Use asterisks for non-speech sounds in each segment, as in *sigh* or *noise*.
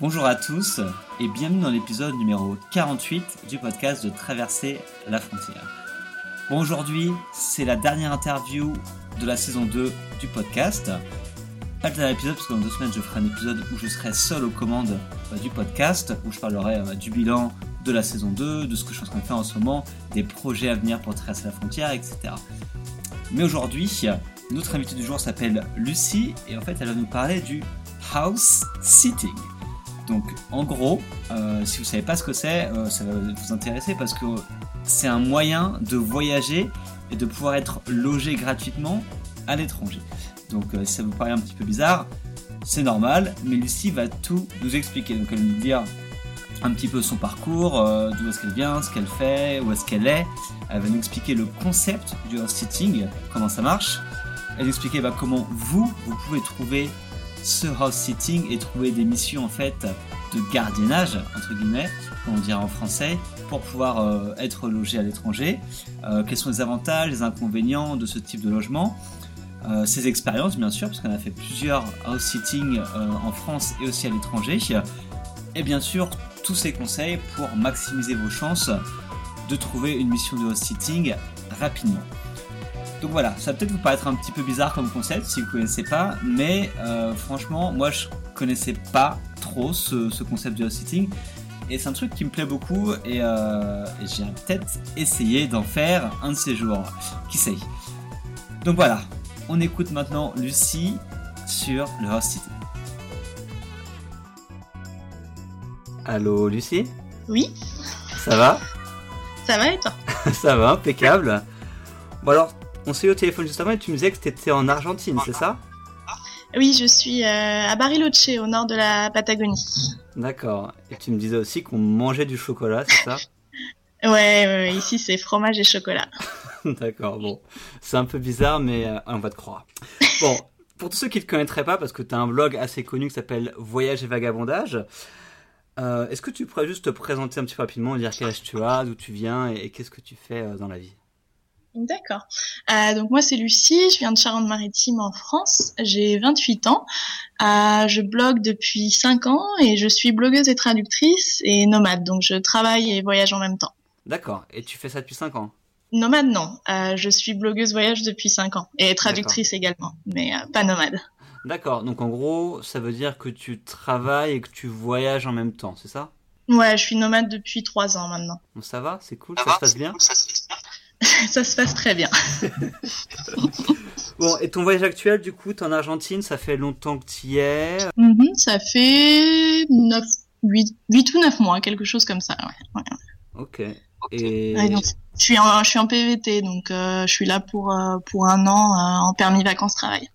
Bonjour à tous et bienvenue dans l'épisode numéro 48 du podcast de Traverser la frontière. Bon, aujourd'hui, c'est la dernière interview de la saison 2 du podcast. Pas le dernier épisode, parce que dans deux semaines, je ferai un épisode où je serai seul aux commandes euh, du podcast, où je parlerai euh, du bilan de la saison 2, de ce que je suis en train de faire en ce moment, des projets à venir pour traverser la frontière, etc. Mais aujourd'hui, notre invitée du jour s'appelle Lucie, et en fait, elle va nous parler du house sitting. Donc, en gros, euh, si vous savez pas ce que c'est, euh, ça va vous intéresser parce que c'est un moyen de voyager et de pouvoir être logé gratuitement à l'étranger. Donc, euh, si ça vous paraît un petit peu bizarre, c'est normal, mais Lucie va tout nous expliquer. Donc, elle va nous dire un petit peu son parcours, d'où est-ce qu'elle vient, ce qu'elle fait, où est-ce qu'elle est. Elle va nous expliquer le concept du house sitting, comment ça marche. Elle va nous expliquer bah, comment vous, vous pouvez trouver ce house sitting et trouver des missions en fait de gardiennage entre guillemets, on dirait en français, pour pouvoir euh, être logé à l'étranger. Euh, quels sont les avantages, les inconvénients de ce type de logement? Euh, Ses expériences bien sûr, parce qu'on a fait plusieurs house sitting en France et aussi à l'étranger. Et bien sûr tous ces conseils pour maximiser vos chances de trouver une mission de house sitting rapidement. Donc voilà, ça va peut-être vous paraître un petit peu bizarre comme concept si vous ne connaissez pas, mais euh, franchement, moi je connaissais pas trop ce, concept de sitting. Et c'est un truc qui me plaît beaucoup et, euh, j'ai peut-être essayé d'en faire un de ces jours. Qui sait? Donc voilà, on écoute maintenant Lucie sur le sitting. Allô Lucie? Oui Ça va? Ça va et toi? *laughs* Ça va, impeccable. Bon alors, on s'est eu au téléphone juste avant et tu me disais que tu étais en Argentine, c'est ça? Oui, je suis euh, à Bariloche, au nord de la Patagonie. D'accord. Et tu me disais aussi qu'on mangeait du chocolat, c'est ça? *laughs* Ouais, ouais, ici c'est fromage et chocolat. *laughs* D'accord, bon. C'est un peu bizarre, mais euh, on va te croire. Bon, pour tous ceux qui ne te connaîtraient pas, parce que tu as un blog assez connu qui s'appelle Voyage et Vagabondage, euh, est-ce que tu pourrais juste te présenter un petit peu rapidement, dire quel âge tu as, d'où tu viens et qu'est-ce que tu fais dans la vie? D'accord. Euh, donc moi c'est Lucie, je viens de Charente-Maritime en France, j'ai 28 ans, euh, je blogue depuis 5 ans et je suis blogueuse et traductrice et nomade, donc je travaille et voyage en même temps. D'accord, et tu fais ça depuis 5 ans? Nomade non, euh, je suis blogueuse voyage depuis 5 ans et traductrice également, mais euh, pas nomade. D'accord, donc en gros ça veut dire que tu travailles et que tu voyages en même temps, c'est ça? Ouais, je suis nomade depuis 3 ans maintenant. Bon, ça va, c'est cool, ça, se passe bien? Ça se passe très bien. *laughs* bon, et ton voyage actuel, du coup, t'es en Argentine, ça fait longtemps que tu y es mm-hmm, Ça fait 9, 8, 8, ou 9 mois, quelque chose comme ça. Ouais, Ok. Et... je, suis en, je suis en PVT, donc euh, je suis là pour, euh, pour un an euh, en permis vacances-travail.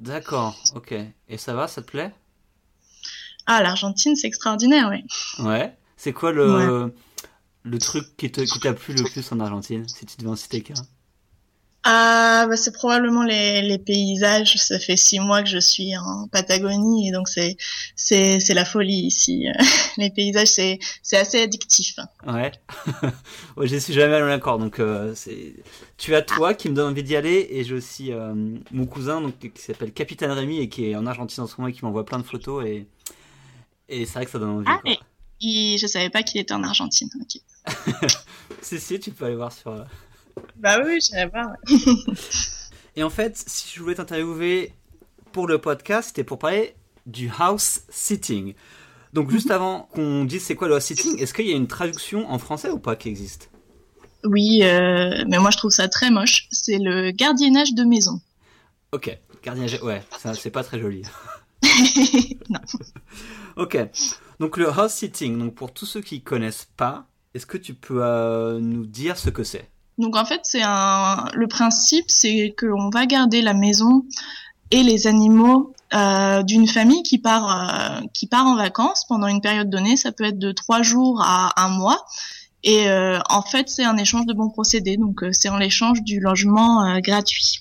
D'accord, ok. Et ça va, ça te plaît? Ah, l'Argentine, c'est extraordinaire, oui. Ouais. C'est quoi le le truc qui t'a plu le plus en Argentine, si tu devais en citer qu'un ah, bah, c'est probablement les, les, paysages. Ça fait six mois que je suis en Patagonie et donc c'est c'est c'est la folie ici. *laughs* les paysages c'est c'est assez addictif. Ouais. *laughs* ouais je suis jamais allé encore donc euh, c'est tu as toi qui me donne envie d'y aller et j'ai aussi euh, mon cousin donc qui s'appelle Capitaine Rémi et qui est en Argentine en ce moment et qui m'envoie plein de photos et et c'est vrai que ça donne envie. Ah, quoi. Et je savais pas qu'il était en Argentine. *laughs* si, si, tu peux aller voir sur. Euh, bah oui, je savais pas. Et en fait, si je voulais t'interviewer pour le podcast, c'était pour parler du house sitting. Donc, juste mhm. avant qu'on dise c'est quoi le house sitting, est-ce qu'il y a une traduction en français ou pas qui existe? Oui, euh, mais moi je trouve ça très moche. C'est le gardiennage de maison. Ok, gardiennage, ouais, c'est pas très joli. *laughs* *laughs* non. Ok, donc le house sitting, donc pour tous ceux qui connaissent pas, est-ce que tu peux euh, nous dire ce que c'est? Donc en fait, c'est un le principe, c'est qu'on va garder la maison et les animaux euh, d'une famille qui part euh, qui part en vacances pendant une période donnée. Ça peut être de trois jours à un mois. Et en fait, c'est un échange de bons procédés. Donc c'est en l'échange du logement gratuit.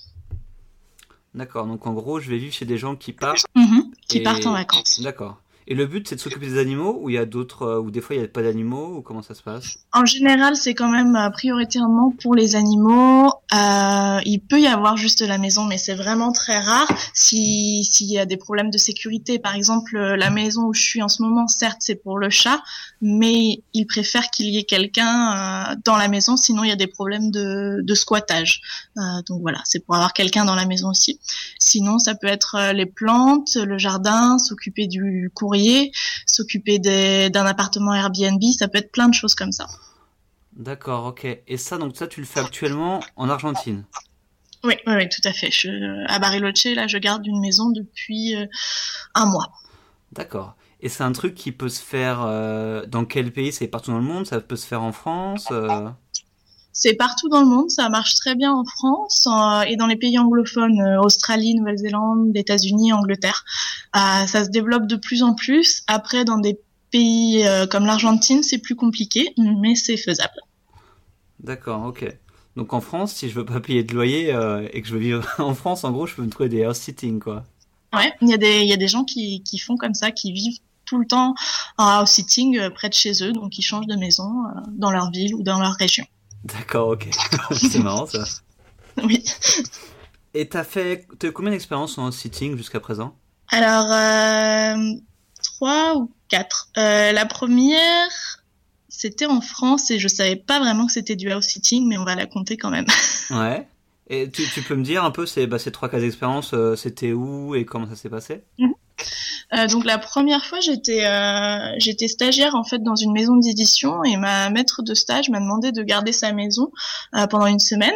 D'accord. Donc en gros, je vais vivre chez des gens qui partent. Mhm, qui partent en vacances. D'accord. Et le but, c'est de s'occuper des animaux ou il y a d'autres, euh, ou des fois il n'y a pas d'animaux ou comment ça se passe? En général, c'est quand même euh, prioritairement pour les animaux. Euh, il peut y avoir juste la maison, mais c'est vraiment très rare. Si s'il y a des problèmes de sécurité, par exemple, euh, la maison où je suis en ce moment, certes, c'est pour le chat, mais il préfère qu'il y ait quelqu'un dans la maison, sinon il y a des problèmes de, de squattage. Euh, donc voilà, c'est pour avoir quelqu'un dans la maison aussi. Sinon, ça peut être les plantes, le jardin, s'occuper du courrier s'occuper d'un appartement Airbnb, ça peut être plein de choses comme ça. D'accord, ok. Et ça, donc ça, tu le fais actuellement en Argentine? Oui, oui, tout à fait. Je, à Bariloche, là, je garde une maison depuis euh, un mois. D'accord. Et c'est un truc qui peut se faire euh, dans quel pays? C'est partout dans le monde? Ça peut se faire en France euh? C'est partout dans le monde, ça marche très bien en France et dans les pays anglophones, euh, Australie, Nouvelle-Zélande, États-Unis, Angleterre. Euh, ça se développe de plus en plus. Après, dans des pays euh, comme l'Argentine, c'est plus compliqué, mais c'est faisable. D'accord, ok. Donc en France, si je veux pas payer de loyer et que je veux vivre *laughs* en France, en gros, je peux me trouver des house sitting, quoi. Ouais, il y a des, il y a des gens qui, qui font comme ça, qui vivent tout le temps en house sitting près de chez eux, donc ils changent de maison dans leur ville ou dans leur région. D'accord, ok. *laughs* c'est marrant ça. *laughs* Oui. Et t'as fait, as combien d'expériences en sitting jusqu'à présent? Alors, euh, trois ou quatre. Euh, la première, c'était en France et je savais pas vraiment que c'était du house sitting, mais on va la compter quand même. *laughs* Ouais. Et tu, tu peux me dire un peu ces, bah, ces trois cas d'expérience, euh, c'était où et comment ça s'est passé? Mhm. Euh, donc la première fois, j'étais euh, j'étais stagiaire en fait dans une maison d'édition et ma maître de stage m'a demandé de garder sa maison euh, pendant une semaine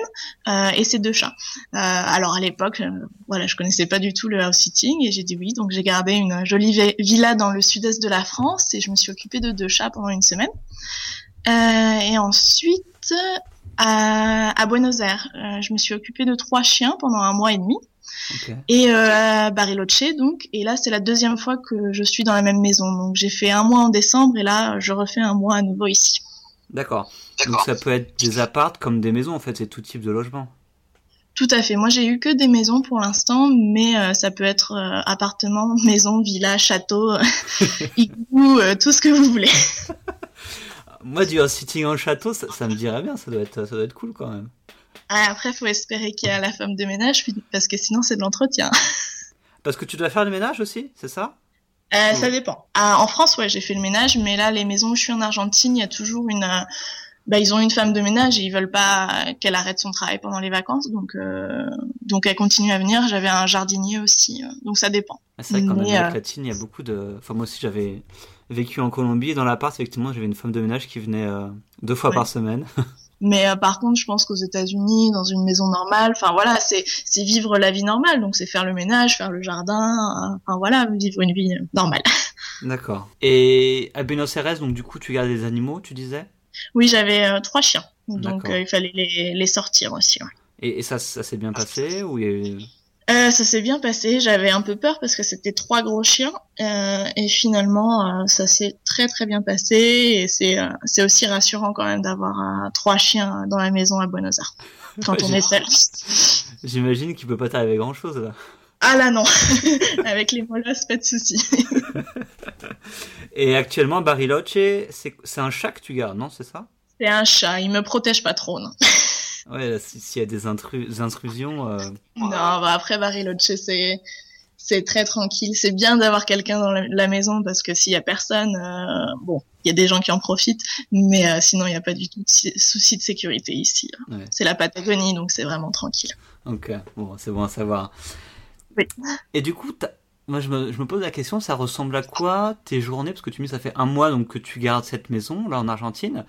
et ses deux chats. alors à l'époque, voilà, je connaissais pas du tout le house sitting et j'ai dit oui. Donc j'ai gardé une jolie villa dans le sud-est de la France et je me suis occupée de deux chats pendant une semaine. et ensuite à, à Buenos Aires, je me suis occupée de trois chiens pendant un mois et demi. Et euh, à Bariloche, donc. Et là, c'est la deuxième fois que je suis dans la même maison. Donc, j'ai fait un mois en décembre et là, je refais un mois à nouveau ici. D'accord. Donc, ça peut être des appartes comme des maisons, en fait. C'est tout type de logement. Tout à fait. Moi, j'ai eu que des maisons pour l'instant, mais euh, ça peut être euh, appartement, *laughs* maison, villa, château, *laughs* igloo, tout ce que vous voulez. *laughs* Moi, du sitting en château, ça, ça, me dirait bien. Ça doit être, ça doit être cool quand même. Ah, après, faut espérer qu'il y a la femme de ménage, parce que sinon, c'est de l'entretien. *laughs* Parce que tu dois faire le ménage aussi, c'est ça? Euh, Ça dépend. Ah, en France, ouais, j'ai fait le ménage, mais là, les maisons où je suis en Argentine, il y a toujours une. Euh, bah, ils ont une femme de ménage et ils veulent pas qu'elle arrête son travail pendant les vacances, donc euh, donc elle continue à venir. J'avais un jardinier aussi, donc ça dépend. Ah, c'est vrai qu'en Amérique latine, il y a beaucoup de. Enfin, moi aussi, j'avais vécu en Colombie, dans l'appart, effectivement, j'avais une femme de ménage qui venait deux fois par semaine. *laughs* Mais euh, par contre, je pense qu'aux États-Unis, dans une maison normale, enfin voilà, c'est c'est vivre la vie normale. Donc c'est faire le ménage, faire le jardin, euh, enfin voilà, vivre une vie normale. *laughs* D'accord. Et à Buenos Aires, donc du coup, tu gardes des animaux, tu disais? Oui, j'avais euh, trois chiens, donc il fallait les, les sortir aussi. Ouais. Et, et, ça, ça s'est bien passé ou il y a eu... Euh, ça s'est bien passé. J'avais un peu peur parce que c'était trois gros chiens euh, et finalement euh, ça s'est très très bien passé et c'est euh, c'est aussi rassurant quand même d'avoir euh, trois chiens dans la maison à Buenos Aires quand on est seul. J'imagine qu'il peut pas t'arriver grand chose là. Ah là non, *laughs* avec les molosses pas de souci. *laughs* et actuellement Bariloche, c'est c'est un chat que tu gardes, non C'est ça? C'est un chat. Il me protège pas trop, non. Ouais, s'il y a des, intrusions. Euh... Non, bah après Bariloche, c'est c'est très tranquille. C'est bien d'avoir quelqu'un dans la maison parce que s'il y a personne, euh, bon, il y a des gens qui en profitent, mais euh, sinon il n'y a pas du tout de souci de sécurité ici. Hein. C'est la Patagonie, donc c'est vraiment tranquille. Ok, bon, c'est bon à savoir. Oui. Et du coup, moi je me, je me, pose la question, ça ressemble à quoi tes journées? Parce que tu me dis ça fait un mois donc que tu gardes cette maison là en Argentine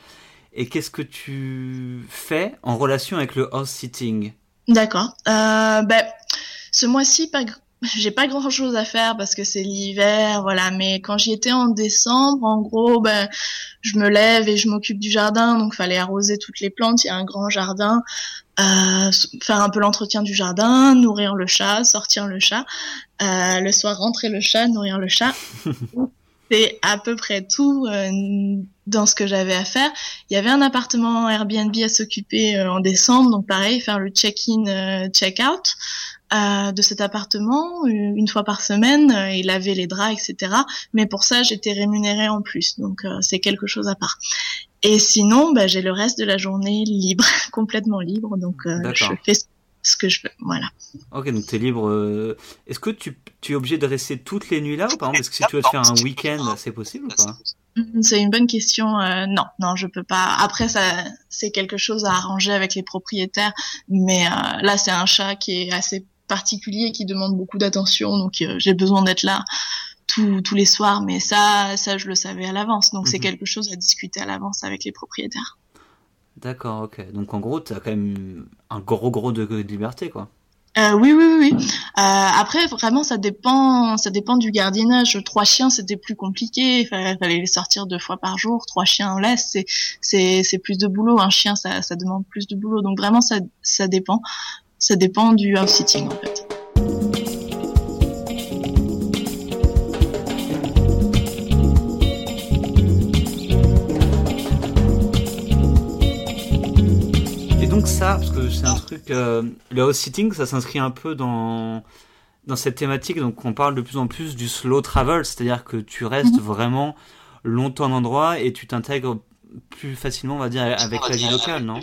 et qu'est-ce que tu fais en relation avec le house sitting? D'accord. Euh, ben, ce mois-ci, pas, *laughs* j'ai pas grand chose à faire parce que c'est l'hiver, voilà. Mais quand j'y étais en décembre, en gros, ben, je me lève et je m'occupe du jardin, donc fallait arroser toutes les plantes. Il y a un grand jardin, euh, faire un peu l'entretien du jardin, nourrir le chat, sortir le chat, euh, le soir rentrer le chat, nourrir le chat. *laughs* c'est à peu près tout euh, dans ce que j'avais à faire. Il y avait un appartement Airbnb à s'occuper euh, en décembre, donc pareil, faire le check-in, euh, check-out. euh, de cet appartement une fois par semaine et laver les draps, etc. Mais pour ça, j'étais rémunérée en plus, donc c'est quelque chose à part. Et sinon, bah, j'ai le reste de la journée libre, *laughs* complètement libre, donc je fais ce que je veux. Voilà. Ok, donc tu es libre. Est-ce que tu, tu, es obligé de rester toutes les nuits là ou par exemple, est-ce que si tu veux te faire un week-end, c'est possible ou pas? Mm, c'est une bonne question. Euh, non, non, je peux pas. Après, ça, c'est quelque chose à arranger avec les propriétaires. Mais euh, là, c'est un chat qui est assez particulier, qui demande beaucoup d'attention, donc euh, j'ai besoin d'être là tous les soirs. Mais ça, ça, je le savais à l'avance. Donc c'est mhm. quelque chose à discuter à l'avance avec les propriétaires. D'accord, ok. Donc en gros, tu as quand même un gros gros degré de liberté, quoi. Euh, oui, oui, oui. Euh, après, vraiment, ça dépend, ça dépend du gardiennage. Trois chiens, c'était plus compliqué. Il fallait, les sortir deux fois par jour. Trois chiens en laisse, c'est, c'est, c'est plus de boulot. Un chien, ça, ça demande plus de boulot. Donc vraiment, ça, ça dépend. Ça dépend du house sitting, en fait. Parce que c'est un truc. Euh, le house sitting, ça s'inscrit un peu dans dans cette thématique. Donc, on parle de plus en plus du slow travel, c'est-à-dire que tu restes mhm. vraiment longtemps en endroit et tu t'intègres plus facilement, on va dire, avec la vie locale, non?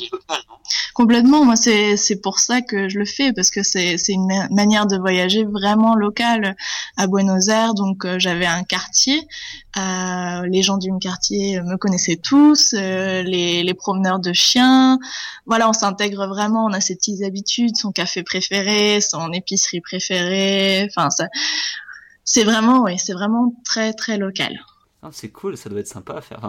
Complètement. Moi, c'est c'est pour ça que je le fais parce que c'est c'est une manière de voyager vraiment locale à Buenos Aires. Donc, euh, j'avais un quartier. Euh, les gens du quartier me connaissaient tous. Euh, les les promeneurs de chiens. Voilà, on s'intègre vraiment. On a ses petites habitudes, son café préféré, son épicerie préférée. Enfin, ça, c'est vraiment, oui, c'est vraiment très très local. Ah, c'est cool. Ça doit être sympa à faire.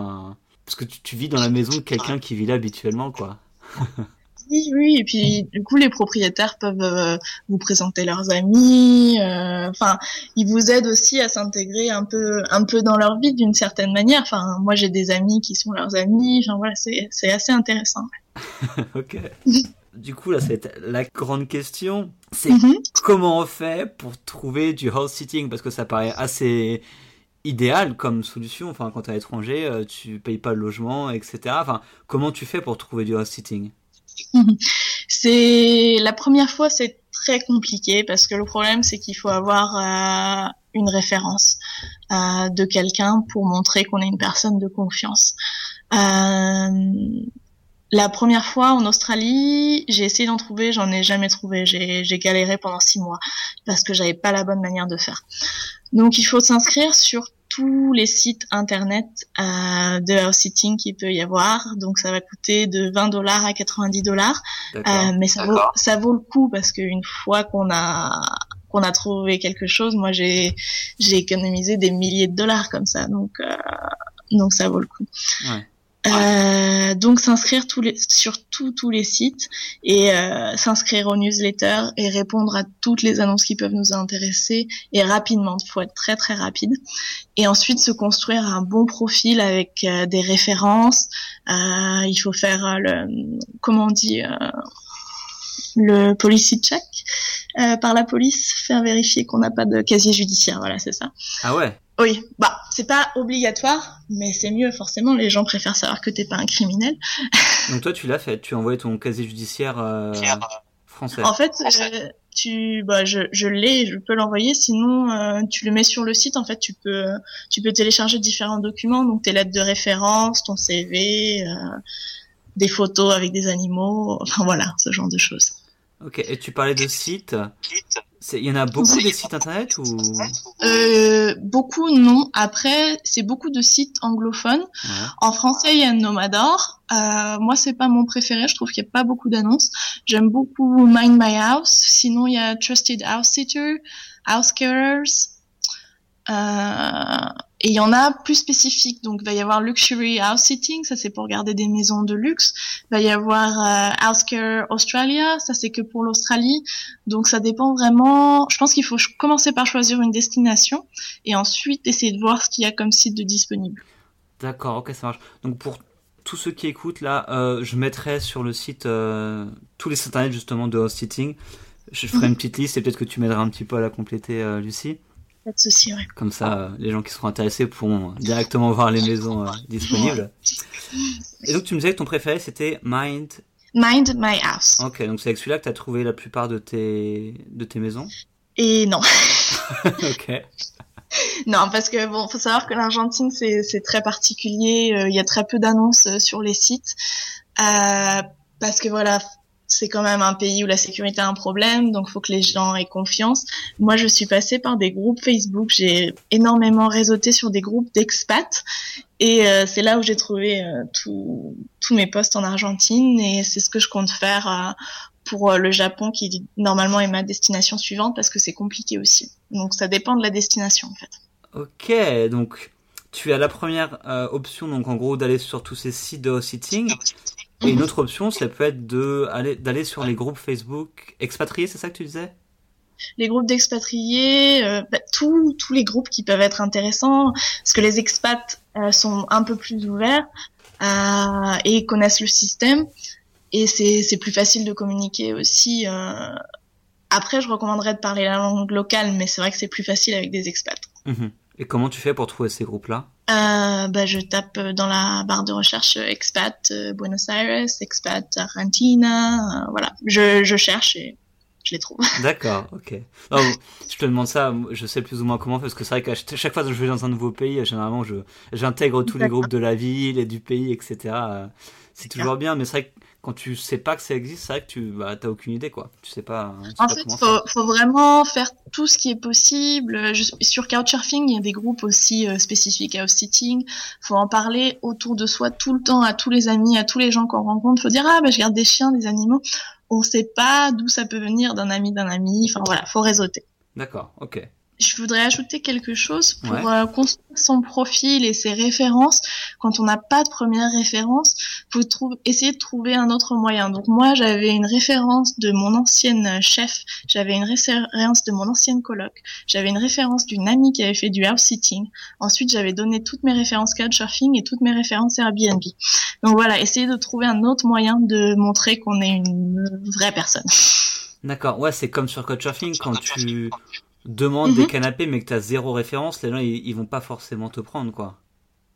Parce que tu, tu vis dans la maison de quelqu'un qui vit là habituellement, quoi. *laughs* Oui, oui, et puis du coup les propriétaires peuvent euh, vous présenter leurs amis. Euh, enfin, ils vous aident aussi à s'intégrer un peu, un peu dans leur vie d'une certaine manière. Enfin, moi j'ai des amis qui sont leurs amis. Enfin voilà, c'est c'est assez intéressant. *laughs* ok. du coup là, c'est la grande question. C'est mhm. comment on fait pour trouver du house sitting? Parce que ça paraît assez idéal comme solution. Enfin, quand tu es à l'étranger, euh, tu payes pas le logement, etc. Enfin, comment tu fais pour trouver du house sitting? *laughs* C'est la première fois, c'est très compliqué parce que le problème, c'est qu'il faut avoir euh, une référence euh, de quelqu'un pour montrer qu'on est une personne de confiance. la première fois en Australie, j'ai essayé d'en trouver, j'en ai jamais trouvé. J'ai galéré pendant six mois parce que j'avais pas la bonne manière de faire. Donc il faut s'inscrire sur tous les sites internet euh, de house sitting qu'il peut y avoir. Donc ça va coûter de 20 dollars à 90 dollars, euh, mais ça vaut, ça vaut le coup parce qu'une fois qu'on a qu'on a trouvé quelque chose, moi j'ai j'ai économisé des milliers de dollars comme ça, donc euh, donc ça vaut le coup. Ouais. Euh, donc s'inscrire tous les, sur tous les sites et euh, s'inscrire aux newsletters et répondre à toutes les annonces qui peuvent nous intéresser et rapidement. Il faut être très très rapide. Et ensuite se construire un bon profil avec euh, des références. il faut faire le comment on dit le policy check par la police, faire vérifier qu'on n'a pas de casier judiciaire. Voilà, c'est ça. Ah ouais. Oui, bah c'est pas obligatoire, mais c'est mieux forcément. Les gens préfèrent savoir que t'es pas un criminel. *laughs* Donc toi, tu l'as fait. Tu as envoyé ton casier judiciaire euh, français. En fait, euh, tu, bah je, je l'ai, je peux l'envoyer. Sinon, euh, tu le mets sur le site. En fait, tu peux, tu peux télécharger différents documents, donc tes lettres de référence, ton CV, des photos avec des animaux, enfin voilà, ce genre de choses. Ok. Et tu parlais de sites. Il y en a beaucoup de sites internet ou? Euh, Beaucoup non. Après, c'est beaucoup de sites anglophones. En français, il y a Nomador. Euh, moi, c'est pas mon préféré. Je trouve qu'il n'y a pas beaucoup d'annonces. J'aime beaucoup Mind My House. Sinon, il y a Trusted House Sitter, House Carers. Euh, et il y en a plus spécifiques. Donc, il va y avoir Luxury House Sitting, ça c'est pour garder des maisons de luxe. Il va y avoir euh, House Care Australia, ça c'est que pour l'Australie. Donc, ça dépend vraiment. Je pense qu'il faut commencer par choisir une destination et ensuite essayer de voir ce qu'il y a comme site de disponible. D'accord, ok, ça marche. Donc, pour tous ceux qui écoutent là, euh, je mettrai sur le site euh, tous les sites internet justement de house sitting. Je ferai mhm. une petite liste et peut-être que tu m'aideras un petit peu à la compléter, Lucie. Pas de souci, ouais. Comme ça, euh, les gens qui seront intéressés pourront directement voir les maisons euh, disponibles. Et donc, tu me disais que ton préféré, c'était Mind... Mind My House. Ok, donc c'est avec celui-là que tu as trouvé la plupart de tes, de tes maisons? Et non. *laughs* *laughs* ok. Non, parce que bon, faut savoir que l'Argentine c'est très particulier. euh, Il y a très peu d'annonces sur les sites Euh, parce que voilà, c'est quand même un pays où la sécurité a un problème, donc faut que les gens aient confiance. Moi, je suis passée par des groupes Facebook. J'ai énormément réseauté sur des groupes d'expats, et euh, c'est là où j'ai trouvé euh, tous mes postes en Argentine, et c'est ce que je compte faire. euh, pour le Japon qui normalement est ma destination suivante parce que c'est compliqué aussi. Donc ça dépend de la destination en fait. Ok, donc tu as la première option, donc en gros d'aller sur tous ces sites de. Et une autre option, ça peut être d'aller sur les groupes Facebook expatriés, c'est ça que tu disais? Les groupes d'expatriés, euh, bah, tous tous les groupes qui peuvent être intéressants parce que les expats euh, sont un peu plus ouverts euh, et connaissent le système et c'est c'est plus facile de communiquer aussi. euh. Après, je recommanderais de parler la langue locale, mais c'est vrai que c'est plus facile avec des expats. Mhm. Et comment tu fais pour trouver ces groupes-là? Euh, bah, je tape dans la barre de recherche euh, expat euh, Buenos Aires, expat Argentina, euh, voilà. Je, je cherche et je les trouve. *laughs* D'accord, ok. Non, je te demande ça, je sais plus ou moins comment, parce que c'est vrai qu'à ch- chaque fois que je vais dans un nouveau pays, généralement, je j'intègre tous les groupes de la ville et du pays, etc. C'est toujours bien, mais c'est vrai que quand tu sais pas que ça existe, c'est vrai que tu bah, t'as aucune idée, quoi. Tu sais pas. tu sais En pas fait, faut, faire. faut vraiment faire tout ce qui est possible. Je- sur Couchsurfing, il y a des groupes aussi euh, spécifiques à house-sitting. Faut en parler autour de soi tout le temps à tous les amis, à tous les gens qu'on rencontre. Faut dire ah bah je garde des chiens, des animaux. On sait pas d'où ça peut venir d'un ami d'un ami. Enfin voilà, faut réseauter. D'accord, ok. Je voudrais ajouter quelque chose pour Ouais. euh, construire son profil et ses références. Quand on n'a pas de première référence, faut essayer de trouver un autre moyen. Donc moi, j'avais une référence de mon ancienne chef, j'avais une référence de mon ancienne coloc, j'avais une référence d'une amie qui avait fait du house sitting. Ensuite, j'avais donné toutes mes références couchsurfing et toutes mes références Airbnb. Donc voilà, essayer de trouver un autre moyen de montrer qu'on est une vraie personne. D'accord, ouais, c'est comme sur Couchsurfing, quand tu demandes des Mhm. canapés mais que t'as zéro référence, les gens ils, ils vont pas forcément te prendre, quoi.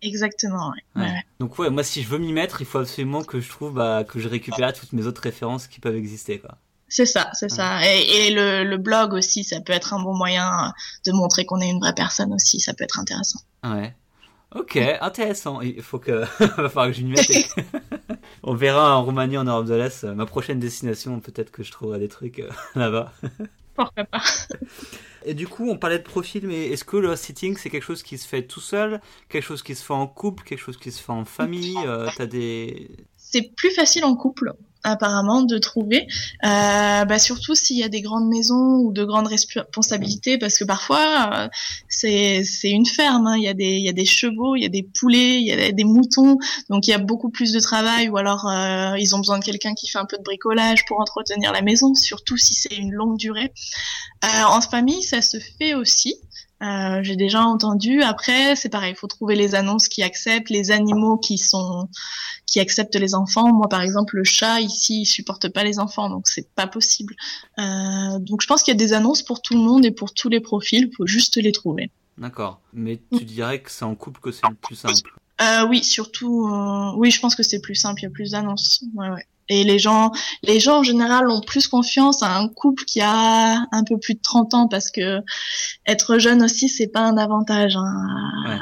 Exactement. Ouais. Donc ouais, moi si je veux m'y mettre, il faut absolument que je trouve bah, que je récupère toutes mes autres références qui peuvent exister, quoi. C'est ça, c'est ça. Et, et le, le blog aussi, ça peut être un bon moyen de montrer qu'on est une vraie personne aussi. Ça peut être intéressant. Ouais. Ok, intéressant. Il faut que, *laughs* va falloir que je m'y mette. *laughs* On verra en Roumanie, en Europe de l'Est, euh, ma prochaine destination. Peut-être que je trouverai des trucs euh, *laughs* là-bas. Pourquoi pas. *laughs* Et du coup, on parlait de profil, mais est-ce que le sitting c'est quelque chose qui se fait tout seul, quelque chose qui se fait en couple, quelque chose qui se fait en famille euh, T'as des C'est plus facile en couple, apparemment, de trouver. Euh, bah, surtout s'il y a des grandes maisons ou de grandes responsabilités, parce que parfois euh, c'est une ferme. hein. Il y a des il y a des chevaux, il y a des poulets, il y a des moutons, donc il y a beaucoup plus de travail. Ou alors euh, ils ont besoin de quelqu'un qui fait un peu de bricolage pour entretenir la maison, surtout si c'est une longue durée. Euh, en famille, ça se fait aussi. Euh, J'ai déjà entendu. Après, c'est pareil, il faut trouver les annonces qui acceptent, les animaux qui sont qui acceptent les enfants. Moi, par exemple, le chat ici, il supporte pas les enfants, donc c'est pas possible. Euh, donc, je pense qu'il y a des annonces pour tout le monde et pour tous les profils. Faut juste les trouver. D'accord. Mais tu dirais que c'est en couple que c'est le plus simple? Euh, oui, surtout, euh, oui, je pense que c'est plus simple. Il y a plus d'annonces. Ouais, ouais. Et les gens, les gens en général ont plus confiance à un couple qui a un peu plus de 30 ans parce que être jeune aussi, c'est pas un avantage. Hein. Ouais.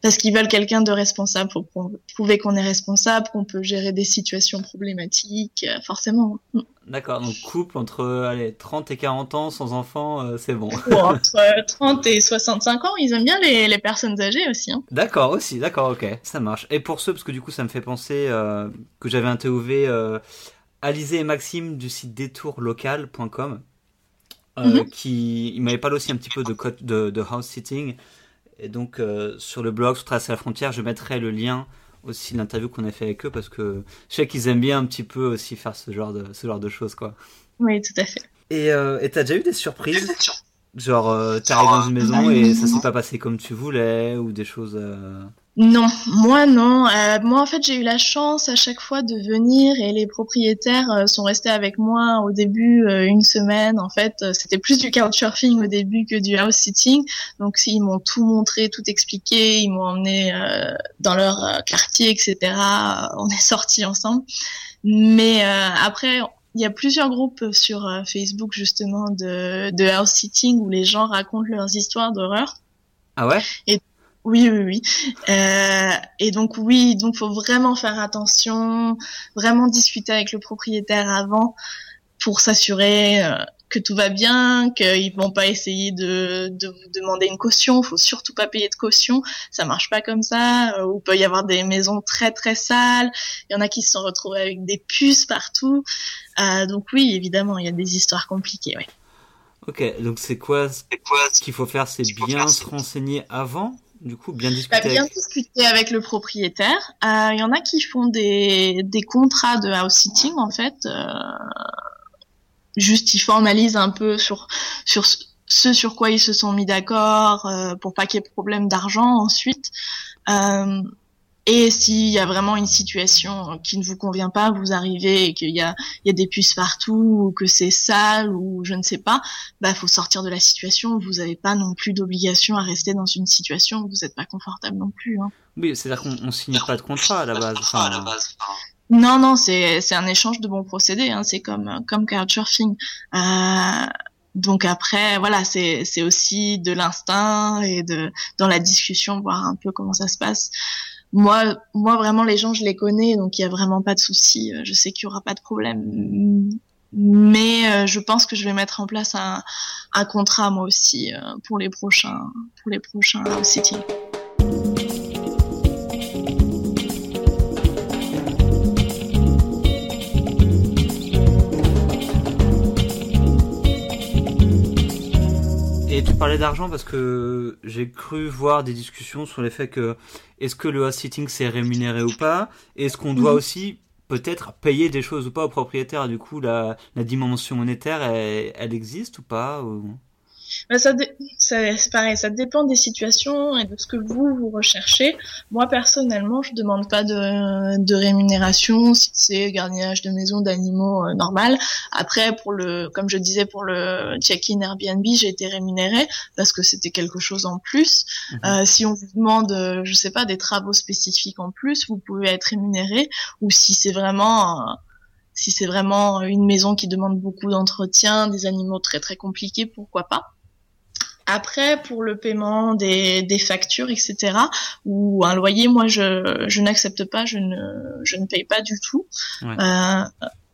Parce qu'ils veulent quelqu'un de responsable pour prou- prouver qu'on est responsable, qu'on peut gérer des situations problématiques, euh, forcément. D'accord. Donc couple entre allez 30 et 40 ans sans enfant, euh, c'est bon. Ou *laughs* entre euh, 30 et 65 ans, ils aiment bien les, les personnes âgées aussi. Hein. D'accord aussi, d'accord, ok, ça marche. Et pour ceux, parce que du coup ça me fait penser euh, que j'avais interviewé euh, Alizé et Maxime du site détourlocal.com euh, Mhm. qui il m'avait parlé aussi un petit peu de, code- de, de house sitting. Et donc euh, sur le blog, sur Tracer la frontière, je mettrai le lien aussi l'interview qu'on a fait avec eux parce que je sais qu'ils aiment bien un petit peu aussi faire ce genre de, ce genre de choses quoi. Oui, tout à fait. Et euh, t'as déjà eu des surprises? Genre, euh, t'arrives dans une maison et ça s'est pas passé comme tu voulais, ou des choses... Non, moi non. Euh, moi en fait j'ai eu la chance à chaque fois de venir et les propriétaires euh, sont restés avec moi au début euh, une semaine. En fait euh, c'était plus du couchsurfing au début que du house sitting. Donc ils m'ont tout montré, tout expliqué, ils m'ont emmené euh, dans leur quartier, etc. On est sortis ensemble. Mais après, il y a plusieurs groupes sur Facebook justement de, de house sitting où les gens racontent leurs histoires d'horreur. Ah ouais? Et oui, oui, oui. Euh, et donc oui, donc faut vraiment faire attention, vraiment discuter avec le propriétaire avant pour s'assurer euh, que tout va bien, qu'ils vont pas essayer de, de vous demander une caution. Faut surtout pas payer de caution, ça marche pas comme ça. Euh, ou peut y avoir des maisons très très sales. Il y en a qui se sont retrouvés avec des puces partout. Euh, donc oui, évidemment, il y a des histoires compliquées. Ouais. Ok, donc c'est quoi, quoi ce qu'il faut faire? C'est bien se renseigner avant du coup, bien discuter. Bah, bien discuter avec le propriétaire. Il euh, y en a qui font des, des contrats de house sitting en fait. Euh, juste, ils formalisent un peu sur sur ce sur quoi ils se sont mis d'accord euh, pour pas qu'il y ait problème d'argent ensuite. Euh, et s'il y a vraiment une situation qui ne vous convient pas, vous arrivez et qu'il y a, il y a des puces partout ou que c'est sale ou je ne sais pas, bah faut sortir de la situation. Vous n'avez pas non plus d'obligation à rester dans une situation où vous n'êtes pas confortable non plus. Hein. Oui, c'est-à-dire qu'on signe pas de contrat à la base. *laughs* Non, non, c'est c'est un échange de bons procédés. Hein. C'est comme comme couchsurfing. Euh, donc après, voilà, c'est c'est aussi de l'instinct et de dans la discussion voir un peu comment ça se passe moi, moi vraiment les gens je les connais, donc il y a vraiment pas de souci. Euh, je sais qu'il y aura pas de problème. Mais euh, je pense que je vais mettre en place un, contrat moi aussi euh, pour les prochains pour les prochains City. tu parlais d'argent parce que j'ai cru voir des discussions sur l'effet que est-ce que le house sitting c'est rémunéré ou pas? Est-ce qu'on doit mhm. aussi peut-être payer des choses ou pas au propriétaire Du coup, la, la dimension monétaire, elle, elle existe ou pas bah, ça, c'est pareil, ça dépend des situations et de ce que vous vous recherchez. Moi personnellement, je demande pas de, de rémunération si c'est gardiennage de maison d'animaux euh, normal. Après, pour le, comme je disais pour le check-in Airbnb, j'ai été rémunérée parce que c'était quelque chose en plus. Mhm. Euh, si on vous demande, euh, je sais pas, des travaux spécifiques en plus, vous pouvez être rémunéré. Ou si c'est vraiment si c'est vraiment une maison qui demande beaucoup d'entretien, des animaux très très compliqués, pourquoi pas. Après, pour le paiement des, des factures, etc., ou un loyer, moi, je, je n'accepte pas, je ne, je ne paye pas du tout, euh,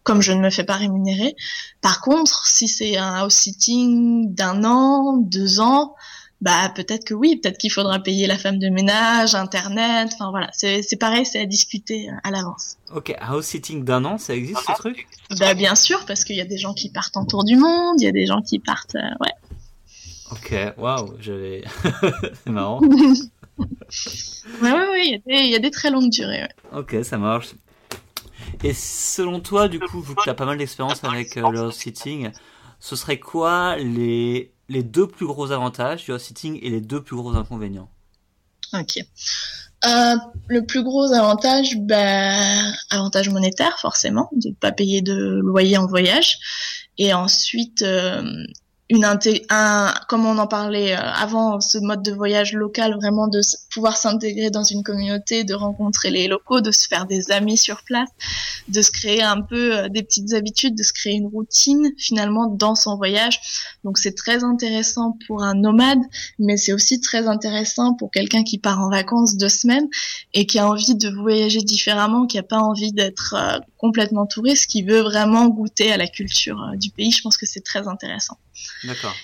comme je ne me fais pas rémunérer. Par contre, si c'est un house sitting d'un an, deux ans, bah peut-être que oui, peut-être qu'il faudra payer la femme de ménage, internet, enfin voilà, c'est pareil, c'est à discuter euh, à l'avance. Ok, house sitting d'un an, ça existe ce truc? Bah bien sûr, parce qu'il y a des gens qui partent en tour du monde, il y a des gens qui partent, euh, ouais. Ok, waouh, j'avais. *laughs* c'est marrant. *laughs* ouais, ouais, ouais, il y, a des très longues durées. Ouais. Ok, ça marche. Et selon toi, du coup, vu que tu as pas mal d'expérience avec euh, le house-sitting, ce serait quoi les, les deux plus gros avantages du house-sitting et les deux plus gros inconvénients? Ok. Euh, le plus gros avantage, ben, avantage monétaire forcément, de ne pas payer de loyer en voyage. Et ensuite, euh, une un, comme on en parlait euh, avant, ce mode de voyage local, vraiment de pouvoir s'intégrer dans une communauté, de rencontrer les locaux, de se faire des amis sur place, de se créer un peu euh, des petites habitudes, de se créer une routine finalement dans son voyage. Donc c'est très intéressant pour un nomade, mais c'est aussi très intéressant pour quelqu'un qui part en vacances deux semaines et qui a envie de voyager différemment, qui a pas envie d'être euh, complètement touriste, qui veut vraiment goûter à la culture du pays. Je pense que c'est très intéressant. D'accord.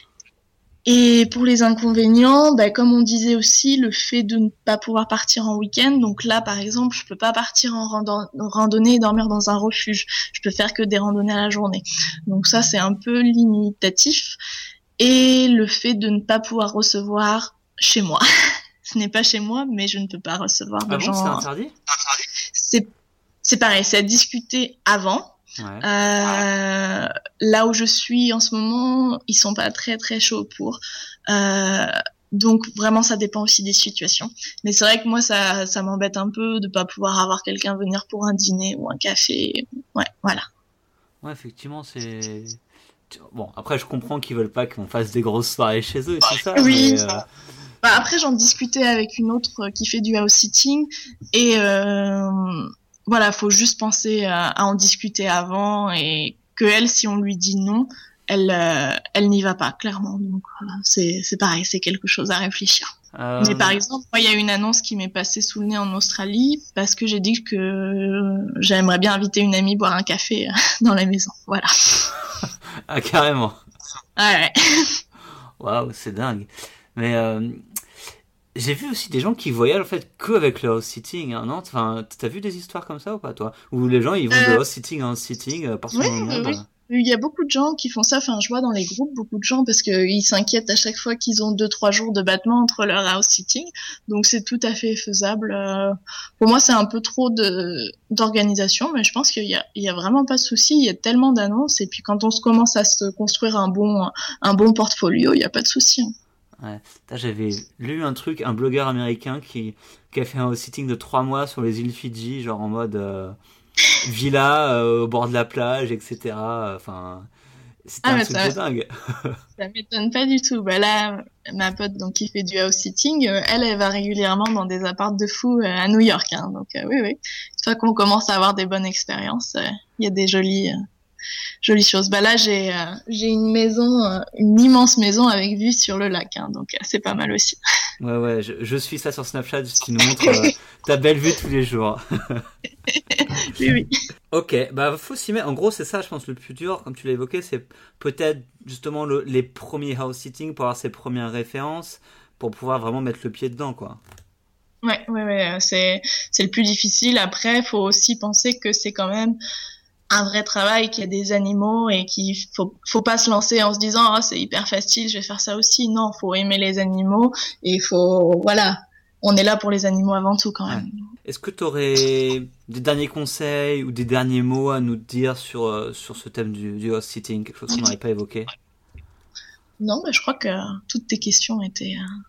Et pour les inconvénients, bah, comme on disait aussi, le fait de ne pas pouvoir partir en week-end. Donc là, par exemple, je peux pas partir en randonnée et dormir dans un refuge. Je peux faire que des randonnées à la journée. Donc ça, c'est un peu limitatif. Et le fait de ne pas pouvoir recevoir chez moi. *laughs* Ce n'est pas chez moi, mais je ne peux pas recevoir de ah gens. c'est interdit? C'est pareil, c'est à discuter avant. Euh, là où je suis en ce moment, ils sont pas très très chauds pour. Euh, donc vraiment, ça dépend aussi des situations. Mais c'est vrai que moi, ça, ça m'embête un peu de pas pouvoir avoir quelqu'un venir pour un dîner ou un café. Ouais, voilà. Ouais, effectivement, c'est. Bon, après, je comprends qu'ils veulent pas qu'on fasse des grosses soirées chez eux et tout ça. Oui. Euh, bah, après, j'en discutais avec une autre qui fait du house sitting et voilà, faut juste penser à, à, en discuter avant et que elle, si on lui dit non, elle, euh, elle n'y va pas clairement. Donc voilà, c'est c'est pareil, c'est quelque chose à réfléchir. Euh... Mais par exemple, moi, il y a une annonce qui m'est passée sous le nez en Australie parce que j'ai dit que j'aimerais bien inviter une amie boire un café *laughs* dans la maison. Voilà. *laughs* ah carrément. Ouais. Waouh, c'est dingue. Mais euh, j'ai vu aussi des gens qui voyagent en fait que avec le house sitting, hein, non? Enfin, t'as vu des histoires comme ça ou pas toi? Où les gens ils vont de house sitting en sitting euh, partout oui, dans le monde. Oui. Il y a beaucoup de gens qui font ça. Enfin, je vois dans les groupes beaucoup de gens parce qu'ils s'inquiètent à chaque fois qu'ils ont deux trois jours de battement entre leur house sitting. Donc c'est tout à fait faisable. Euh, pour moi, c'est un peu trop de d'organisation, mais je pense qu'il y a il y a vraiment pas de souci. Il y a tellement d'annonces et puis quand on se commence à se construire un bon un bon portfolio, il y a pas de souci. Ouais. J'avais lu un truc, un blogueur américain qui, qui a fait un sitting de trois mois sur les îles Fidji, genre en mode euh, villa euh, au bord de la plage, etc. Enfin, c'était Ah, un truc ça- de dingue. *laughs* Ça m'étonne pas du tout. Bah là, ma pote donc qui fait du house sitting, euh, elle, elle va régulièrement dans des apparts de fous à New York. Hein. Donc oui, oui. Une fois qu'on commence à avoir des bonnes expériences, il y a des jolies, jolies choses. Bah là, j'ai, euh, j'ai une maison, euh, une immense maison avec vue sur le lac. Hein. Donc euh, c'est pas mal aussi. *laughs* Ouais, ouais, je, je suis ça sur Snapchat, ce qui nous montre euh, *laughs* ta belle vue tous les jours. *laughs* oui, oui. Ok, bah faut s'y mettre. En gros, c'est ça, je pense, le plus dur, comme tu l'as évoqué, c'est peut-être justement le- les premiers house sitting pour avoir ses premières références, pour pouvoir vraiment mettre le pied dedans, quoi. Ouais, ouais, ouais. C'est, c'est le plus difficile. Après, faut aussi penser que c'est quand même un vrai travail, qu'il y a des animaux et qu'il faut, faut pas se lancer en se disant oh, c'est hyper facile, je vais faire ça aussi. Non, faut aimer les animaux et faut voilà, on est là pour les animaux avant tout quand même. Est-ce que tu aurais des derniers conseils ou des derniers mots à nous dire sur, euh, sur ce thème du, du house sitting, quelque chose qu'on n'aurait pas évoqué? Non, bah, je crois que toutes tes questions étaient euh,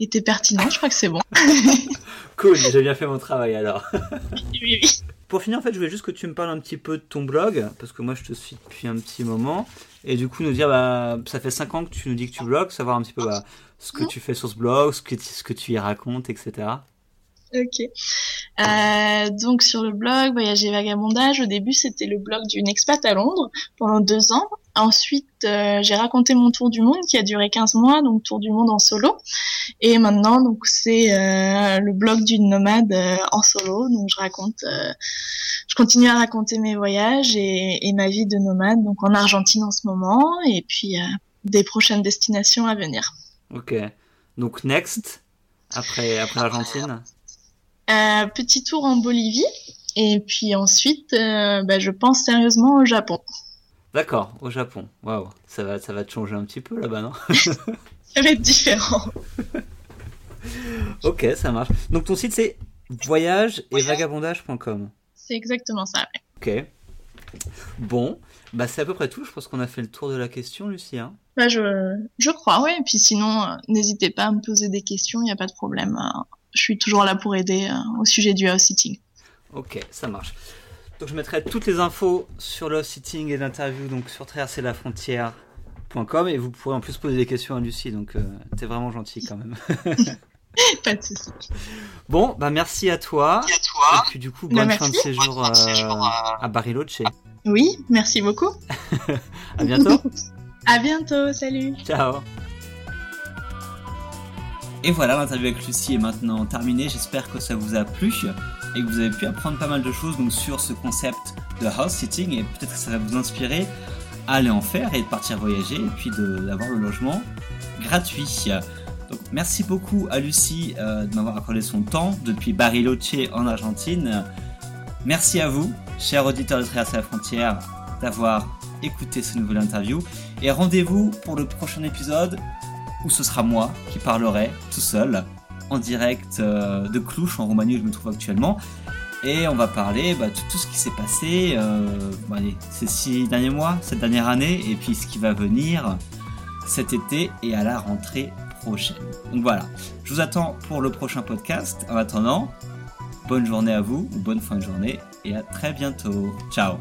étaient pertinentes. Je crois que c'est bon. *laughs* Cool, j'ai bien fait mon travail alors. oui, oui. Pour finir, en fait, je voulais juste que tu me parles un petit peu de ton blog, parce que moi, je te suis depuis un petit moment, et du coup, nous dire, bah, ça fait 5 ans que tu nous dis que tu blogues, savoir un petit peu bah, ce que tu fais sur ce blog, ce que, tu- ce que tu y racontes, etc. Ok. Euh, donc sur le blog Voyager Vagabondage, au début c'était le blog d'une expat à Londres pendant deux ans. Ensuite euh, j'ai raconté mon tour du monde qui a duré 15 mois, donc tour du monde en solo. Et maintenant donc c'est euh, le blog d'une nomade euh, en solo, donc je raconte, je continue à raconter mes voyages et, et ma vie de nomade, donc en Argentine en ce moment, et puis des prochaines destinations à venir. Ok. Donc, next, après, après l'Argentine petit tour en Bolivie et puis ensuite, bah, je pense sérieusement au Japon. D'accord, au Japon. Waouh, ça va, ça va te changer un petit peu là-bas, non? *laughs* Ça va être différent. Ok, ça marche. Donc, ton site, c'est voyage et vagabondage.com. C'est exactement ça. ouais. Ok. Bon, bah c'est à peu près tout. Je pense qu'on a fait le tour de la question, Lucie. hein. Bah, je, je crois, ouais. Et puis sinon, euh, n'hésitez pas à me poser des questions, il n'y a pas de problème. Euh, je suis toujours là pour aider euh, au sujet du house sitting. Ok, ça marche. Donc je mettrai toutes les infos sur le sitting et l'interview donc sur traverserlafrontière.com et vous pourrez en plus poser des questions à Lucie. Donc euh, t'es vraiment gentil quand même. *laughs* pas de souci. Bon, bah merci à toi. Et à toi. Et puis du coup, Bah, bonne merci. fin de séjour, Bonne fin de séjour, euh, euh, à Bariloche. Oui, merci beaucoup. *laughs* À bientôt. *laughs* À bientôt, salut. Ciao. Et voilà, l'interview avec Lucie est maintenant terminée. J'espère que ça vous a plu et que vous avez pu apprendre pas mal de choses donc, sur ce concept de house sitting et peut-être que ça va vous inspirer à aller en faire et de partir voyager et puis d'avoir le logement gratuit. Donc merci beaucoup à Lucie euh, de m'avoir accordé son temps depuis Bariloche en Argentine. Merci à vous, chers auditeurs de Traverser la frontière, d'avoir écouté ce nouvel interview. Et rendez-vous pour le prochain épisode où ce sera moi qui parlerai tout seul en direct euh, de Clouche en Roumanie où je me trouve actuellement. Et on va parler bah, de tout ce qui s'est passé euh, allez, ces six derniers mois, cette dernière année, et puis ce qui va venir cet été et à la rentrée prochaine. Donc voilà, je vous attends pour le prochain podcast. En attendant, bonne journée à vous, ou bonne fin de journée, et à très bientôt. Ciao